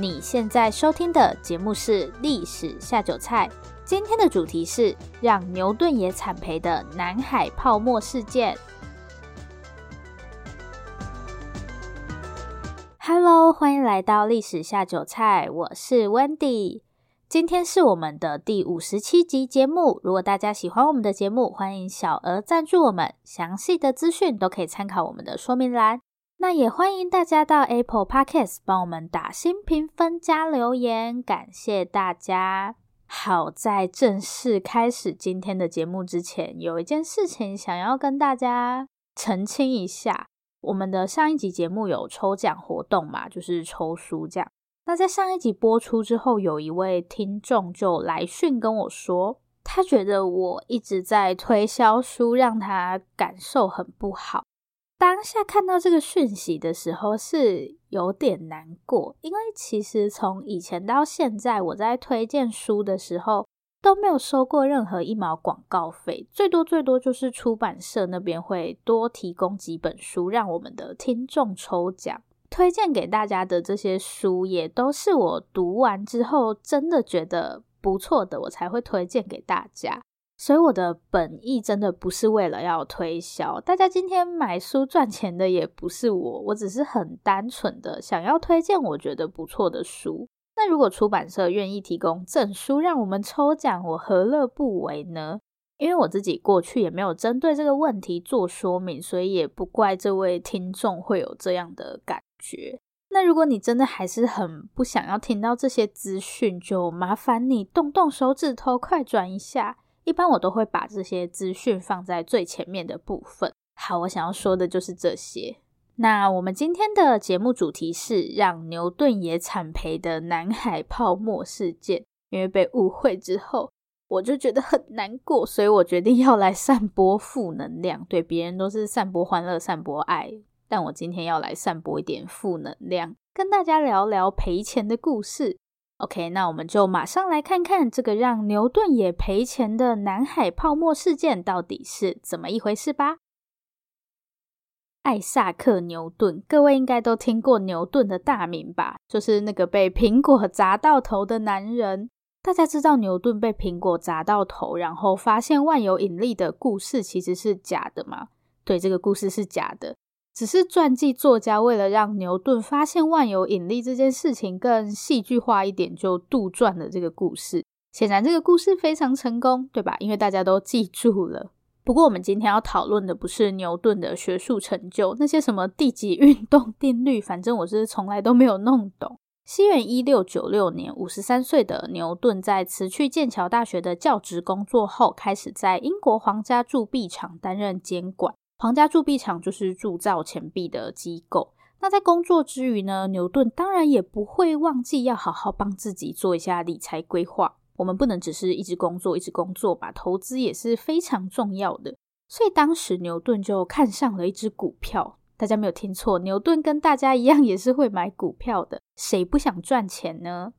你现在收听的节目是《历史下酒菜》，今天的主题是让牛顿也惨赔的南海泡沫事件。Hello，欢迎来到《历史下酒菜》，我是 Wendy。今天是我们的第五十七集节目。如果大家喜欢我们的节目，欢迎小额赞助我们，详细的资讯都可以参考我们的说明栏。那也欢迎大家到 Apple Podcast 帮我们打新评分加留言，感谢大家。好，在正式开始今天的节目之前，有一件事情想要跟大家澄清一下。我们的上一集节目有抽奖活动嘛，就是抽书这样。那在上一集播出之后，有一位听众就来讯跟我说，他觉得我一直在推销书，让他感受很不好。当下看到这个讯息的时候是有点难过，因为其实从以前到现在，我在推荐书的时候都没有收过任何一毛广告费，最多最多就是出版社那边会多提供几本书让我们的听众抽奖。推荐给大家的这些书也都是我读完之后真的觉得不错的，我才会推荐给大家。所以我的本意真的不是为了要推销，大家今天买书赚钱的也不是我，我只是很单纯的想要推荐我觉得不错的书。那如果出版社愿意提供赠书让我们抽奖，我何乐不为呢？因为我自己过去也没有针对这个问题做说明，所以也不怪这位听众会有这样的感觉。那如果你真的还是很不想要听到这些资讯，就麻烦你动动手指头，快转一下。一般我都会把这些资讯放在最前面的部分。好，我想要说的就是这些。那我们今天的节目主题是让牛顿也惨赔的南海泡沫事件。因为被误会之后，我就觉得很难过，所以我决定要来散播负能量。对，别人都是散播欢乐、散播爱，但我今天要来散播一点负能量，跟大家聊聊赔钱的故事。OK，那我们就马上来看看这个让牛顿也赔钱的南海泡沫事件到底是怎么一回事吧。艾萨克·牛顿，各位应该都听过牛顿的大名吧？就是那个被苹果砸到头的男人。大家知道牛顿被苹果砸到头，然后发现万有引力的故事其实是假的吗？对，这个故事是假的。只是传记作家为了让牛顿发现万有引力这件事情更戏剧化一点，就杜撰了这个故事。显然这个故事非常成功，对吧？因为大家都记住了。不过我们今天要讨论的不是牛顿的学术成就，那些什么地级运动定律，反正我是从来都没有弄懂。西元一六九六年，五十三岁的牛顿在辞去剑桥大学的教职工作后，开始在英国皇家铸币厂担任监管。皇家铸币厂就是铸造钱币的机构。那在工作之余呢，牛顿当然也不会忘记要好好帮自己做一下理财规划。我们不能只是一直工作，一直工作吧，投资也是非常重要的。所以当时牛顿就看上了一只股票。大家没有听错，牛顿跟大家一样也是会买股票的。谁不想赚钱呢？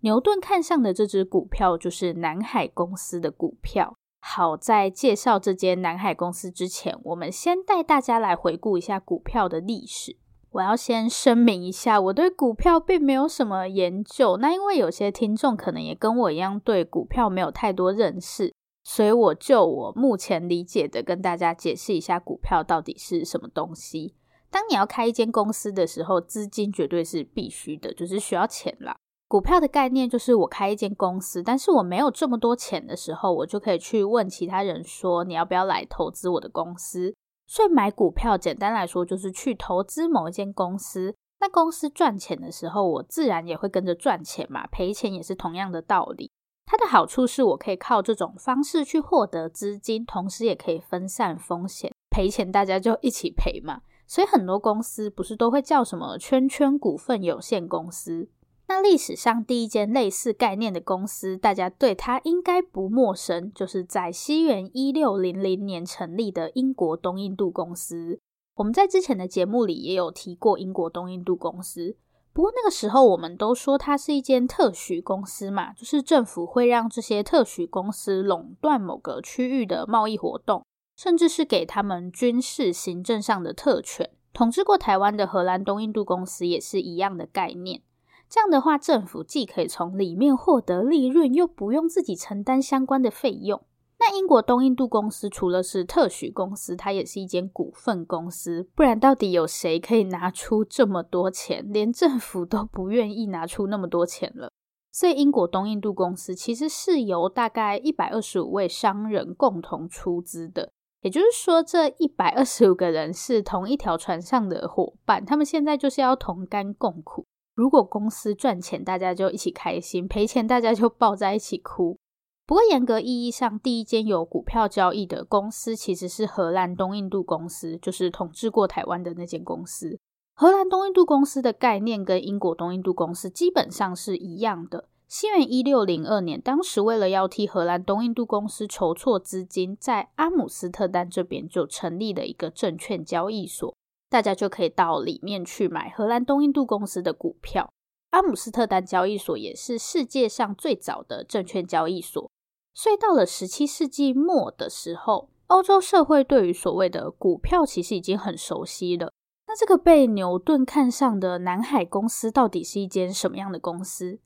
牛顿看上的这只股票就是南海公司的股票。好，在介绍这间南海公司之前，我们先带大家来回顾一下股票的历史。我要先声明一下，我对股票并没有什么研究。那因为有些听众可能也跟我一样对股票没有太多认识，所以我就我目前理解的跟大家解释一下股票到底是什么东西。当你要开一间公司的时候，资金绝对是必须的，就是需要钱啦。股票的概念就是我开一间公司，但是我没有这么多钱的时候，我就可以去问其他人说，你要不要来投资我的公司？所以买股票简单来说就是去投资某一间公司。那公司赚钱的时候，我自然也会跟着赚钱嘛。赔钱也是同样的道理。它的好处是我可以靠这种方式去获得资金，同时也可以分散风险。赔钱大家就一起赔嘛。所以很多公司不是都会叫什么圈圈股份有限公司？那历史上第一间类似概念的公司，大家对它应该不陌生，就是在西元一六零零年成立的英国东印度公司。我们在之前的节目里也有提过英国东印度公司，不过那个时候我们都说它是一间特许公司嘛，就是政府会让这些特许公司垄断某个区域的贸易活动，甚至是给他们军事行政上的特权。统治过台湾的荷兰东印度公司也是一样的概念。这样的话，政府既可以从里面获得利润，又不用自己承担相关的费用。那英国东印度公司除了是特许公司，它也是一间股份公司。不然，到底有谁可以拿出这么多钱？连政府都不愿意拿出那么多钱了。所以，英国东印度公司其实是由大概一百二十五位商人共同出资的。也就是说，这一百二十五个人是同一条船上的伙伴，他们现在就是要同甘共苦。如果公司赚钱，大家就一起开心；赔钱，大家就抱在一起哭。不过，严格意义上，第一间有股票交易的公司其实是荷兰东印度公司，就是统治过台湾的那间公司。荷兰东印度公司的概念跟英国东印度公司基本上是一样的。西元一六零二年，当时为了要替荷兰东印度公司筹措资金，在阿姆斯特丹这边就成立了一个证券交易所，大家就可以到里面去买荷兰东印度公司的股票。阿姆斯特丹交易所也是世界上最早的证券交易所。所以到了十七世纪末的时候，欧洲社会对于所谓的股票其实已经很熟悉了。那这个被牛顿看上的南海公司到底是一间什么样的公司？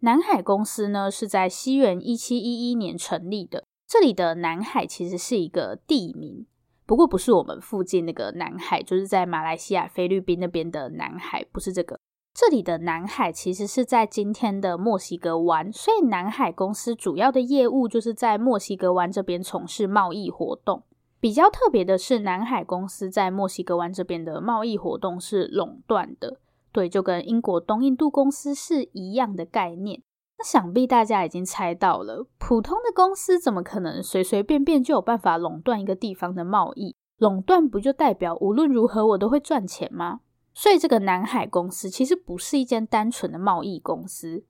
南海公司呢，是在西元一七一一年成立的。这里的南海其实是一个地名，不过不是我们附近那个南海，就是在马来西亚、菲律宾那边的南海，不是这个。这里的南海其实是在今天的墨西哥湾，所以南海公司主要的业务就是在墨西哥湾这边从事贸易活动。比较特别的是，南海公司在墨西哥湾这边的贸易活动是垄断的，对，就跟英国东印度公司是一样的概念。那想必大家已经猜到了，普通的公司怎么可能随随便便就有办法垄断一个地方的贸易？垄断不就代表无论如何我都会赚钱吗？所以，这个南海公司其实不是一间单纯的贸易公司。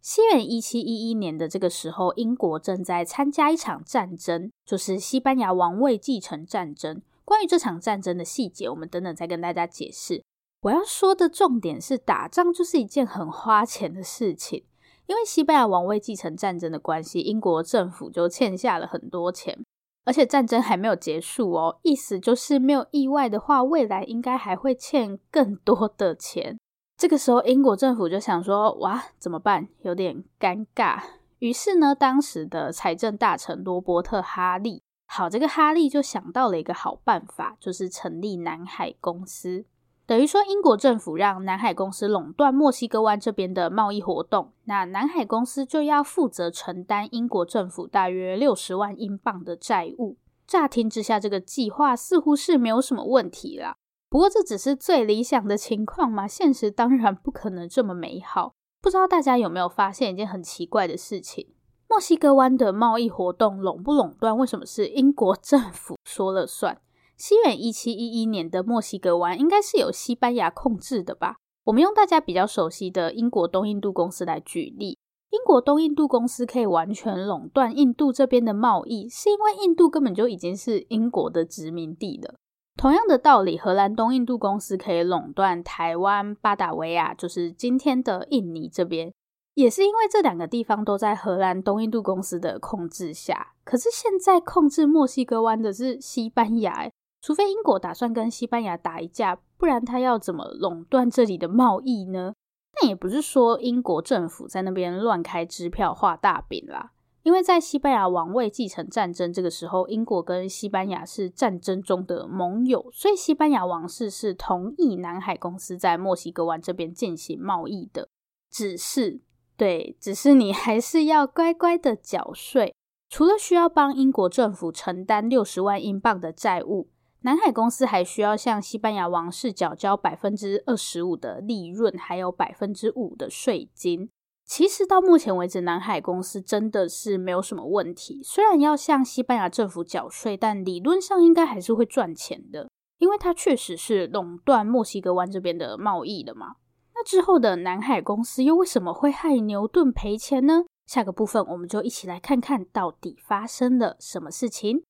西元一七一一年的这个时候，英国正在参加一场战争，就是西班牙王位继承战争。关于这场战争的细节，我们等等再跟大家解释。我要说的重点是，打仗就是一件很花钱的事情。因为西班牙王位继承战争的关系，英国政府就欠下了很多钱。而且战争还没有结束哦，意思就是没有意外的话，未来应该还会欠更多的钱。这个时候，英国政府就想说：“哇，怎么办？有点尴尬。”于是呢，当时的财政大臣罗伯特·哈利，好，这个哈利就想到了一个好办法，就是成立南海公司。等于说，英国政府让南海公司垄断墨西哥湾这边的贸易活动，那南海公司就要负责承担英国政府大约六十万英镑的债务。乍听之下，这个计划似乎是没有什么问题啦。不过，这只是最理想的情况嘛，现实当然不可能这么美好。不知道大家有没有发现一件很奇怪的事情？墨西哥湾的贸易活动垄不垄断，为什么是英国政府说了算？西元一七一一年的墨西哥湾应该是由西班牙控制的吧？我们用大家比较熟悉的英国东印度公司来举例。英国东印度公司可以完全垄断印度这边的贸易，是因为印度根本就已经是英国的殖民地了。同样的道理，荷兰东印度公司可以垄断台湾、巴达维亚，就是今天的印尼这边，也是因为这两个地方都在荷兰东印度公司的控制下。可是现在控制墨西哥湾的是西班牙。除非英国打算跟西班牙打一架，不然他要怎么垄断这里的贸易呢？但也不是说英国政府在那边乱开支票画大饼啦，因为在西班牙王位继承战争这个时候，英国跟西班牙是战争中的盟友，所以西班牙王室是同意南海公司在墨西哥湾这边进行贸易的。只是，对，只是你还是要乖乖的缴税，除了需要帮英国政府承担六十万英镑的债务。南海公司还需要向西班牙王室缴交百分之二十五的利润，还有百分之五的税金。其实到目前为止，南海公司真的是没有什么问题。虽然要向西班牙政府缴税，但理论上应该还是会赚钱的，因为它确实是垄断墨西哥湾这边的贸易的嘛。那之后的南海公司又为什么会害牛顿赔钱呢？下个部分我们就一起来看看到底发生了什么事情。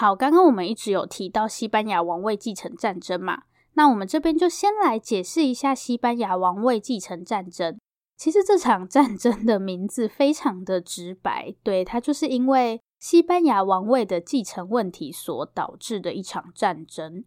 好，刚刚我们一直有提到西班牙王位继承战争嘛，那我们这边就先来解释一下西班牙王位继承战争。其实这场 战争的名字非常的直白，对，它就是因为西班牙王位的继承问题所导致的一场战争。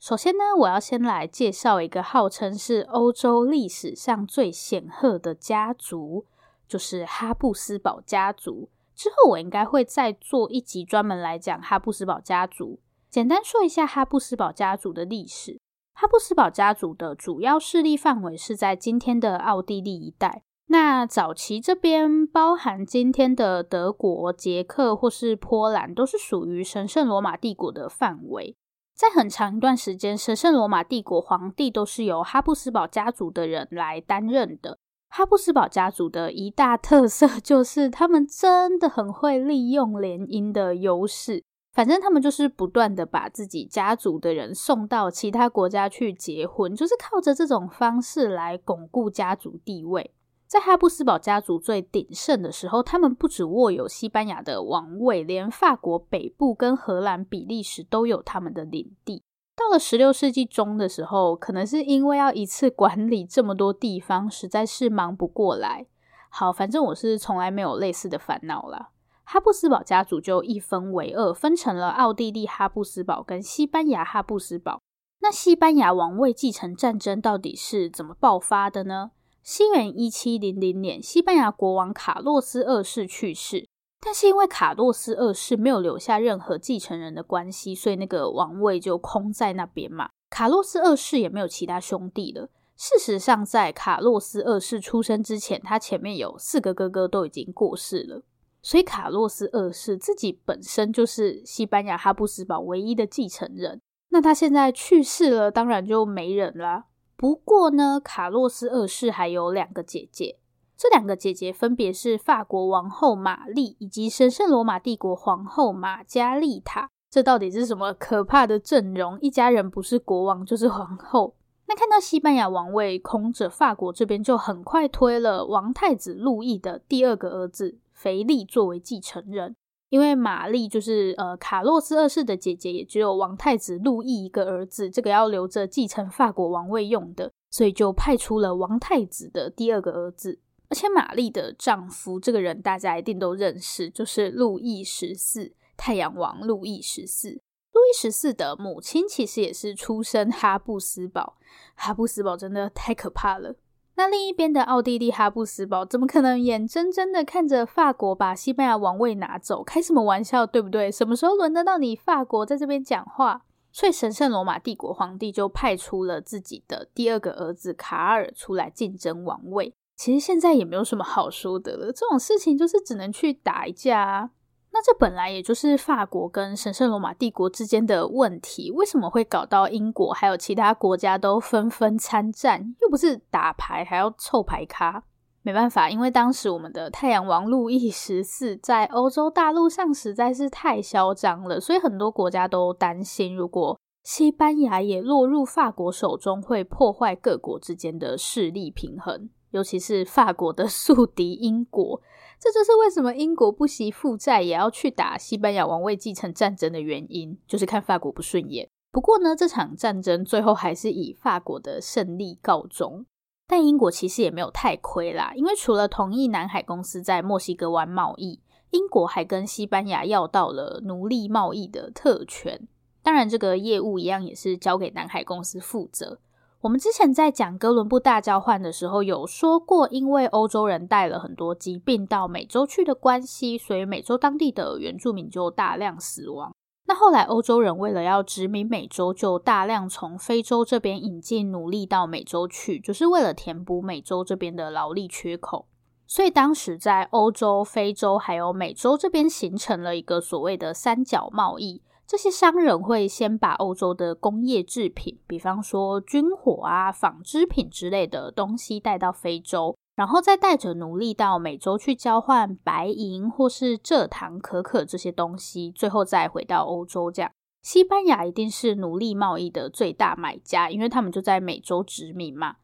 首先呢，我要先来介绍一个号称是欧洲历史上最显赫的家族，就是哈布斯堡家族。之后我应该会再做一集专门来讲哈布斯堡家族。简单说一下哈布斯堡家族的历史。哈布斯堡家族的主要势力范围是在今天的奥地利一带。那早期这边包含今天的德国、捷克或是波兰，都是属于神圣罗马帝国的范围。在很长一段时间，神圣罗马帝国皇帝都是由哈布斯堡家族的人来担任的。哈布斯堡家族的一大特色 就是，他们真的很会利用联姻的优势。反正他们就是不断的把自己家族的人送到其他国家去结婚，就是靠着这种方式来巩固家族地位。在哈布斯堡家族最鼎盛的时候，他们不只握有西班牙的王位，连法国北部跟荷兰、比利时都有他们的领地。到了十六世纪中的时候，可能是因为要一次管理这么多地方，实在是忙不过来。好，反正我是从来没有类似的烦恼啦。哈布斯堡家族就一分为二，分成了奥地利哈布斯堡跟西班牙哈布斯堡。那西班牙王位继承战争到底是怎么爆发的呢？西元一七零零年，西班牙国王卡洛斯二世去世，但是因为卡洛斯二世没有留下任何继承人的关系，所以那个王位就空在那边嘛。卡洛斯二世也没有其他兄弟了。事实上，在卡洛斯二世出生之前，他前面有四个哥哥都已经过世了。所以卡洛斯二世自己本身就是西班牙哈布斯堡唯一的继承人，那他现在去世了，当然就没人啦。不过呢，卡洛斯二世还有两个姐姐，这两个姐姐分别是法国王后玛丽以及神圣罗马帝国皇后玛加丽塔。这到底是什么可怕的阵容？一家人不是国王就是皇后。那看到西班牙王位空着，法国这边就很快推了王太子路易的第二个儿子。腓力作为继承人，因为玛丽就是呃卡洛斯二世的姐姐，也只有王太子路易一个儿子，这个要留着继承法国王位用的，所以就派出了王太子的第二个儿子。而且玛丽的丈夫这个人大家一定都认识，就是路易十四，太阳王路易十四。路易十四的母亲其实也是出身哈布斯堡，哈布斯堡真的太可怕了。那另一边的奥地利哈布斯堡怎么可能眼睁睁的看着法国把西班牙王位拿走？开什么玩笑，对不对？什么时候轮得到你法国在这边讲话？所以神圣罗马帝国皇帝就派出了自己的第二个儿子卡尔出来竞争王位。其实现在也没有什么好说的了，这种事情就是只能去打一架啊。那这本来也就是法国跟神圣罗马帝国之间的问题，为什么会搞到英国还有其他国家都纷纷参战？又不是打牌还要凑牌咖？没办法，因为当时我们的太阳王路易十四在欧洲大陆上实在是太嚣张了，所以很多国家都担心，如果西班牙也落入法国手中，会破坏各国之间的势力平衡，尤其是法国的 宿敌英国。这就是为什么英国不惜负债也要去打西班牙王位继承战争的原因，就是看法国不顺眼。不过呢，这场战争最后还是以法国的胜利告终。但英国其实也没有太亏啦，因为除了同意南海公司在墨西哥湾贸易，英国还跟西班牙要到了奴隶贸易的特权。当然，这个业务一样也是交给南海公司负责。我们之前在讲哥伦布大交换的时候有说过，因为欧洲人带了很多疾病到美洲去的关系，所以美洲当地的原住民就大量死亡。那后来欧洲人为了要殖民美洲，就大量从非洲这边引进奴隶到美洲去，就是为了填补美洲这边的劳力缺口。所以当时在欧洲、非洲还有美洲这边形成了一个所谓的三角贸易。这些商人会先把欧洲的工业制品，比方说军火啊、纺织品之类的东西带到非洲，然后再带着奴隶到美洲去交换白银或是蔗糖、可可这些东西，最后再回到欧洲。这样，西班牙一定是奴隶贸易的最大买家，因为他们就在美洲殖民嘛。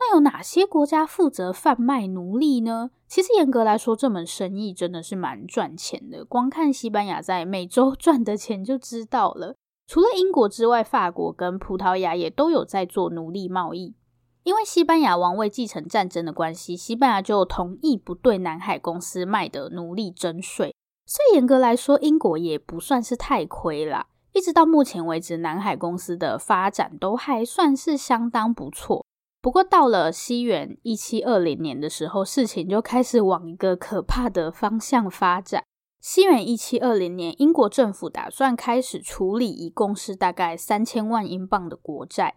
那有哪些国家负责贩卖奴隶呢？其实严格来说，这门生意真的是蛮赚钱的。光看西班牙在美洲 赚的钱就知道了。除了英国之外，法国跟葡萄牙也都有在做奴隶贸易。因为西班牙王位继承战争的关系，西班牙就同意不对南海公司卖的奴隶征税。所以严格来说，英国也不算是太亏啦。一直到目前为止，南海公司的发展都还算是相当不错。不过到了西元一七二零年的时候，事情就开始往一个可怕的方向发展。西元一七二零年，英国政府打算开始处理一共是大概三千万英镑的国债。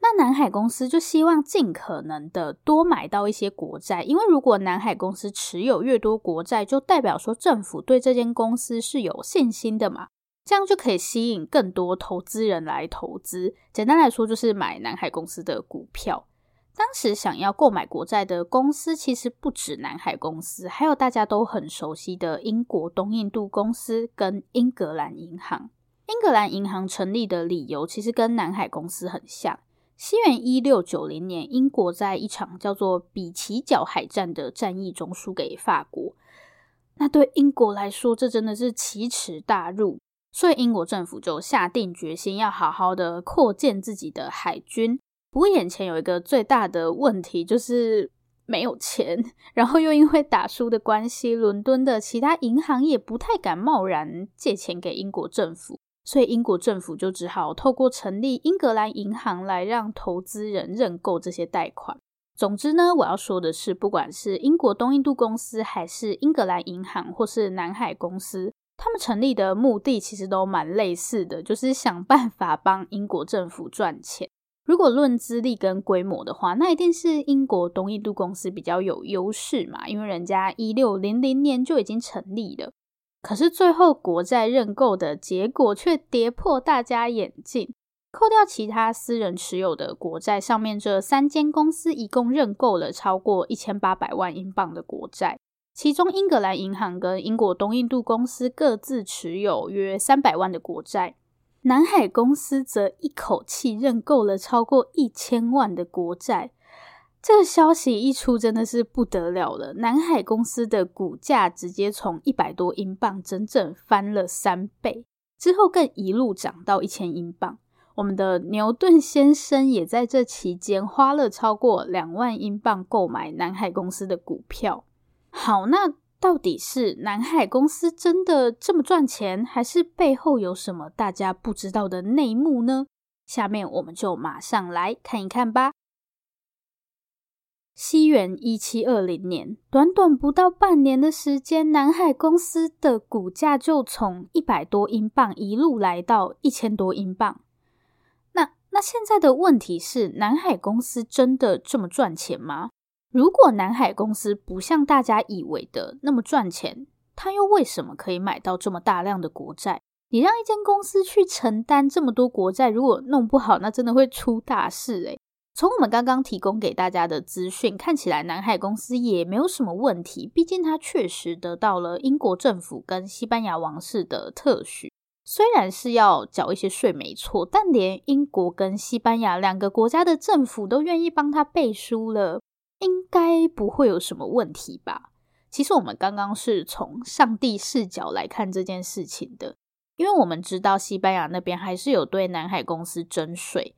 那南海公司就希望尽可能的多买到一些国债，因为如果南海公司持有越多国债，就代表说政府对这间公司是有信心的嘛，这样就可以吸引更多投资人来投资。简单来说，就是买南海公司的股票。当时想要购买国债的公司其实不止南海公司，还有大家都很熟悉的英国东印度公司跟英格兰银行。英格兰银行成立的理由其实跟南海公司很像。西元一六九零年，英国在一场叫做比奇角海战的战役中输给法国。那对英国来说，这真的是奇耻大辱，所以英国政府就下定决心要好好的扩建自己的海军。不过眼前有一个最大的问题，就是没有钱。然后又因为打输的关系，伦敦的其他银行也不太敢贸然借钱给英国政府。所以英国政府就只好透过成立英格兰银行来让投资人认购这些贷款。总之呢，我要说的是，不管是英国东印度公司，还是英格兰银行，或是南海公司，他们成立的目的其实都蛮类似的，就是想办法帮英国政府赚钱。如果论资历跟规模的话，那一定是英国东印度公司比较有优势嘛，因为人家一六零零年就已经成立了。可是最后国债认购的结果却跌破大家眼镜，扣掉其他私人持有的国债，上面这三间公司一共认购了超过一千八百万英镑的国债，其中英格兰银行跟英国东印度公司各自持有约三百万的国债，南海公司则一口气认购了超过一千万的国债。这个消息一出，真的是不得了了。南海公司的股价直接从一百多英镑，整整翻了三倍，之后更一路涨到一千英镑。我们的牛顿先生也在这期间花了超过两万英镑购买南海公司的股票。好，那到底是南海公司真的这么赚钱，还是背后有什么大家不知道的内幕呢？下面我们就马上来看一看吧。西元一七二零年，短短不到半年的时间，南海公司的股价就从一百多英镑一路来到一千多英镑。那那现在的问题是，南海公司真的这么赚钱吗？如果南海公司不像大家以为的那么赚钱，他又为什么可以买到这么大量的国债？你让一间公司去承担这么多国债，如果弄不好，那真的会出大事诶。从我们刚刚提供给大家的资讯看起来，南海公司也没有什么问题。毕竟它确实得到了英国政府跟西班牙王室的特许，虽然是要缴一些税没错，但连英国跟西班牙两个国家的政府都愿意帮他背书了，应该不会有什么问题吧？其实我们刚刚是从上帝视角来看这件事情的，因为我们知道西班牙那边还是有对南海公司征税。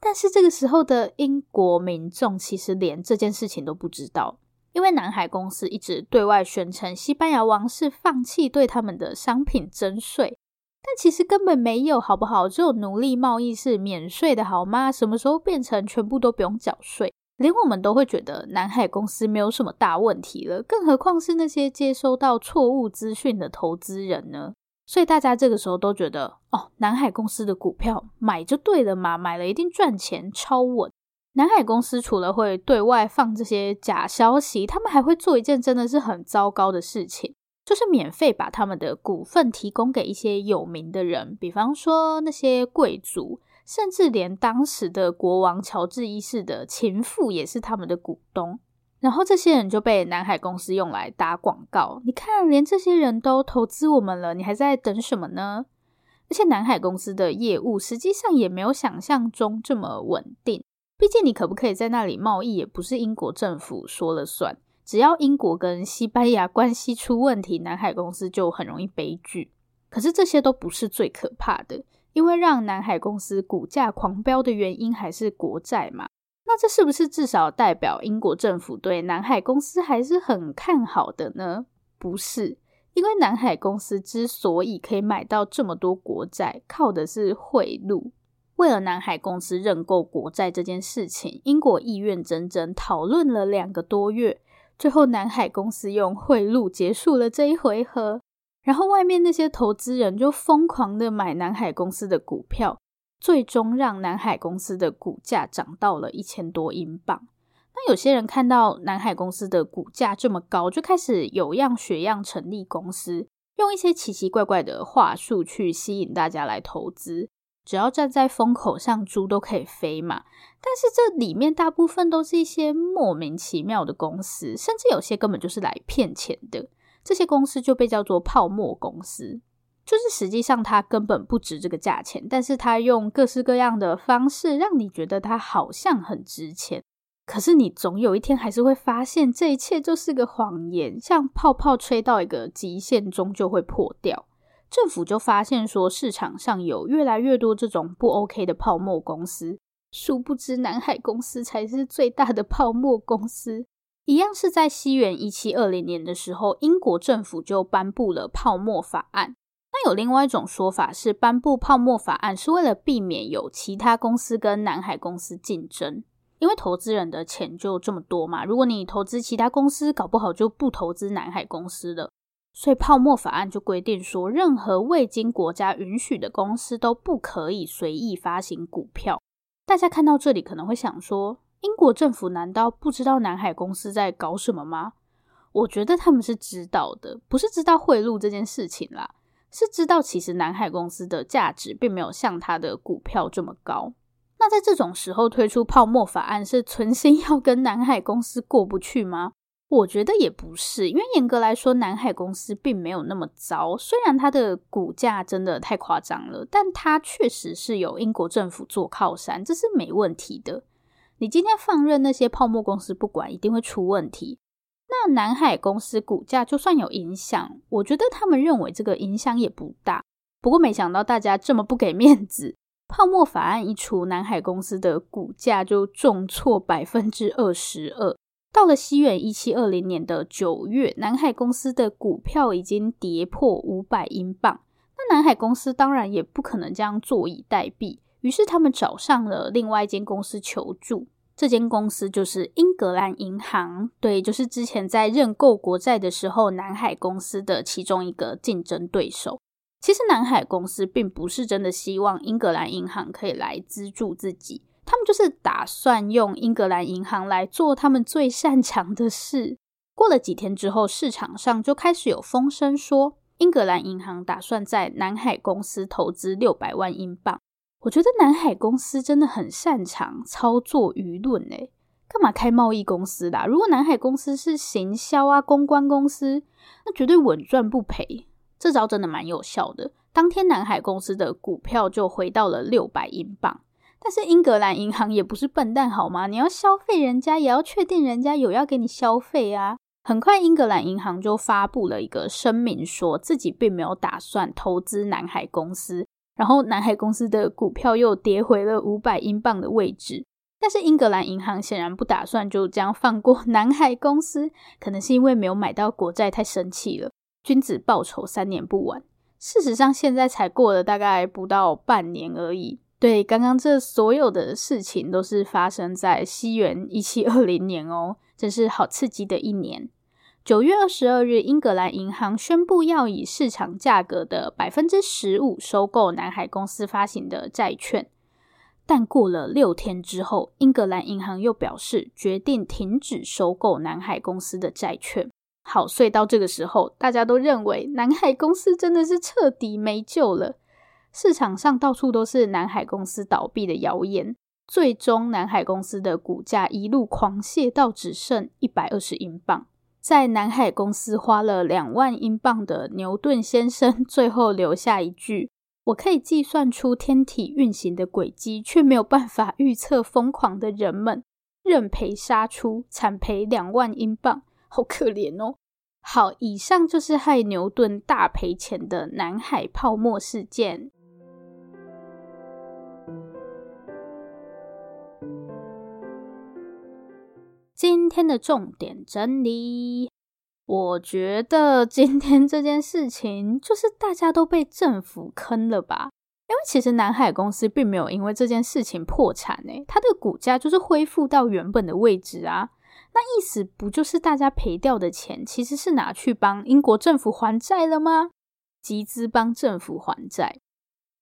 但是这个时候的英国民众其实连这件事情都不知道，因为南海公司一直对外宣称西班牙王室放弃对他们的商品征税，但其实根本没有，好不好？只有奴隶贸易是免税的，好吗？什么时候变成全部都不用缴税？连我们都会觉得南海公司没有什么大问题了，更何况是那些接收到错误资讯的投资人呢？所以大家这个时候都觉得，哦，南海公司的股票买就对了嘛，买了一定赚钱，超稳。南海公司除了会对外放这些假消息，他们还会做一件真的是很糟糕的事情，就是免费把他们的股份提供给一些有名的人，比方说那些贵族，甚至连当时的国王乔治一世的情妇也是他们的股东。然后这些人就被南海公司用来打广告。你看，连这些人都投资我们了，你还在等什么呢？而且南海公司的业务实际上也没有想象中这么稳定。毕竟你可不可以在那里贸易，也不是英国政府说了算。只要英国跟西班牙关系出问题，南海公司就很容易悲剧。可是这些都不是最可怕的，因为让南海公司股价狂飙的原因还是国债嘛。那这是不是至少代表英国政府对南海公司还是很看好的呢？不是，因为南海公司之所以可以买到这么多国债，靠的是贿赂。为了南海公司认购国债这件事情，英国议院整整讨论了两个多月，最后南海公司用贿赂结束了这一回合。然后外面那些投资人就疯狂的买南海公司的股票，最终让南海公司的股价涨到了一千多英镑。那有些人看到南海公司的股价这么高，就开始有样学样成立公司，用一些奇奇怪怪的话术去吸引大家来投资。只要站在风口上，猪都可以飞嘛。但是这里面大部分都是一些莫名其妙的公司，甚至有些根本就是来骗钱的。这些公司就被叫做泡沫公司，就是实际上它根本不值这个价钱，但是它用各式各样的方式让你觉得它好像很值钱。可是你总有一天还是会发现，这一切就是个谎言，像泡泡吹到一个极限终究会破掉。政府就发现说，市场上有越来越多这种不 OK 的泡沫公司，殊不知南海公司才是最大的泡沫公司。一样是在西元一七二零年的时候，英国政府就颁布了泡沫法案。那有另外一种说法是，颁布泡沫法案是为了避免有其他公司跟南海公司竞争，因为投资人的钱就这么多嘛。如果你投资其他公司，搞不好就不投资南海公司了。所以泡沫法案就规定说，任何未经国家允许的公司都不可以随意发行股票。大家看到这里可能会想说，英国政府难道不知道南海公司在搞什么吗？我觉得他们是知道的，不是知道贿赂这件事情啦，是知道其实南海公司的价值并没有像它的股票这么高。那在这种时候推出泡沫法案，是存心要跟南海公司过不去吗？我觉得也不是，因为严格来说，南海公司并没有那么糟。虽然它的股价真的太夸张了，但它确实是有英国政府做靠山，这是没问题的。你今天放任那些泡沫公司不管，一定会出问题。那南海公司股价就算有影响，我觉得他们认为这个影响也不大。不过没想到大家这么不给面子，泡沫法案一出，南海公司的股价就重挫百分之二十二。到了西元一七二零年的九月，南海公司的股票已经跌破五百英镑。那南海公司当然也不可能这样坐以待毙。于是他们找上了另外一间公司求助，这间公司就是英格兰银行，对，就是之前在认购国债的时候，南海公司的其中一个竞争对手。其实南海公司并不是真的希望英格兰银行可以来资助自己，他们就是打算用英格兰银行来做他们最擅长的事。过了几天之后，市场上就开始有风声说，英格兰银行打算在南海公司投资六百万英镑。我觉得南海公司真的很擅长操作舆论诶，干嘛开贸易公司啦？如果南海公司是行销啊、公关公司，那绝对稳赚不赔。这招真的蛮有效的。当天南海公司的股票就回到了六百英镑。但是英格兰银行也不是笨蛋好吗？你要消费人家，也要确定人家有要给你消费啊。很快，英格兰银行就发布了一个声明，说自己并没有打算投资南海公司。然后南海公司的股票又跌回了五百英镑的位置，但是英格兰银行显然不打算就这样放过 南海公司，可能是因为没有买到国债太生气了。君子报仇，三年不晚。事实上，现在才过了大概不到半年而已。对，刚刚这所有的事情都是发生在西元一七二零年哦，真是好刺激的一年。九月二十二日，英格兰银行宣布要以市场价格的百分之十五收购南海公司发行的债券。但过了六天之后，英格兰银行又表示决定停止收购南海公司的债券。好，所以到这个时候，大家都认为南海公司真的是彻底没救了。市场上到处都是南海公司倒闭的谣言。最终，南海公司的股价一路狂泻到只剩一百二十英镑。在南海公司花了两万英镑的牛顿先生，最后留下一句：“我可以计算出天体运行的轨迹，却没有办法预测疯狂的人们。”认赔杀出，惨赔两万英镑，好可怜哦。好，以上就是害牛顿大赔钱的南海泡沫事件。今天的重点整理：我觉得今天这件事情就是大家都被政府坑了吧？因为其实南海公司并没有因为这件事情破产诶，它的股价就是恢复到原本的位置啊。那意思不就是大家赔掉的钱其实是拿去帮英国政府还债了吗？集资帮政府还债，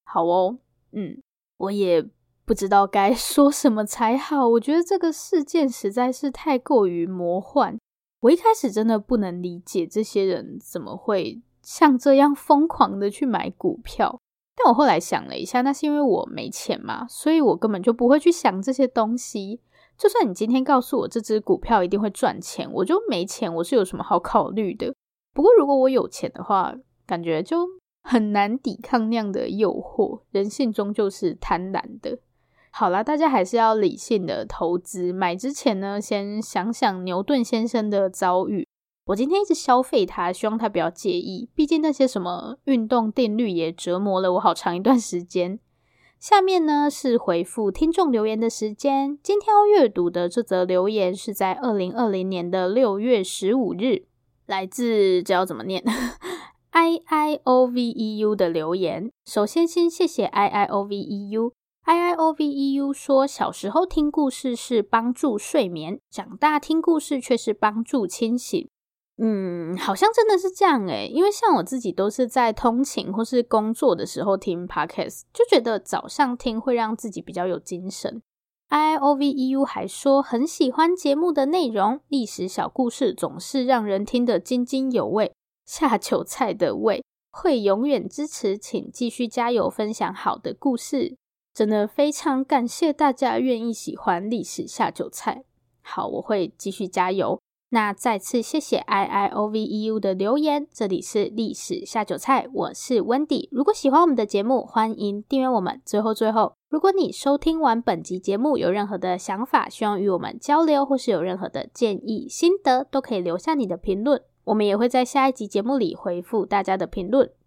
好哦，嗯，我也不知道该 说什么才好。我觉得这个事件实在是太过于魔幻。我一开始真的不能理解这些人怎么会像这样疯狂的去买股票，但我后来想了一下，那是因为我没钱嘛，所以我根本就不会去想这些东西。就算你今天告诉我这只股票一定会赚钱，我就没钱，我是有什么好考虑的？不过如果我有钱的话，感觉就很难抵抗那样的诱惑。人性终究是贪婪的。好啦，大家还是要理性的投资。买之前呢，先想想牛顿先生的遭遇。我今天一直消费他，希望他不要介意。毕竟那些什么运动定律也折磨了我好长一段时间。下面呢是回复听众留言的时间。今天要阅读的这则留言是在二零二零年的六月十五日，来自这要怎么念？I I O V E U 的留言。首先先谢谢 I I O V E U。I I O V E U 说，小时候听故事是帮助睡眠，长大听故事却是帮助清醒。嗯，好像真的是这样诶，因为像我自己都是在通勤或是工作的时候听 Podcast，就觉得早上听会让自己比较有精神。I I O V E U 还说很喜欢节目的内容，历史小故事总是让人听得津津有味。下酒菜的味会永远支持，请继续加油，分享好的故事。真的非常感谢大家愿意喜欢历史下酒菜。好，我会继续加油。那再次谢谢 I I O V E U 的留言。这里是历史下酒菜，我是 Wendy。如果喜欢我们的节目，欢迎订阅我们。最后最后，如果你收听完本集节目有任何的想法，希望与我们交流，或是有任何的建议、心得，都可以留下你的评论。我们也会在下一集节目里回复大家的评论。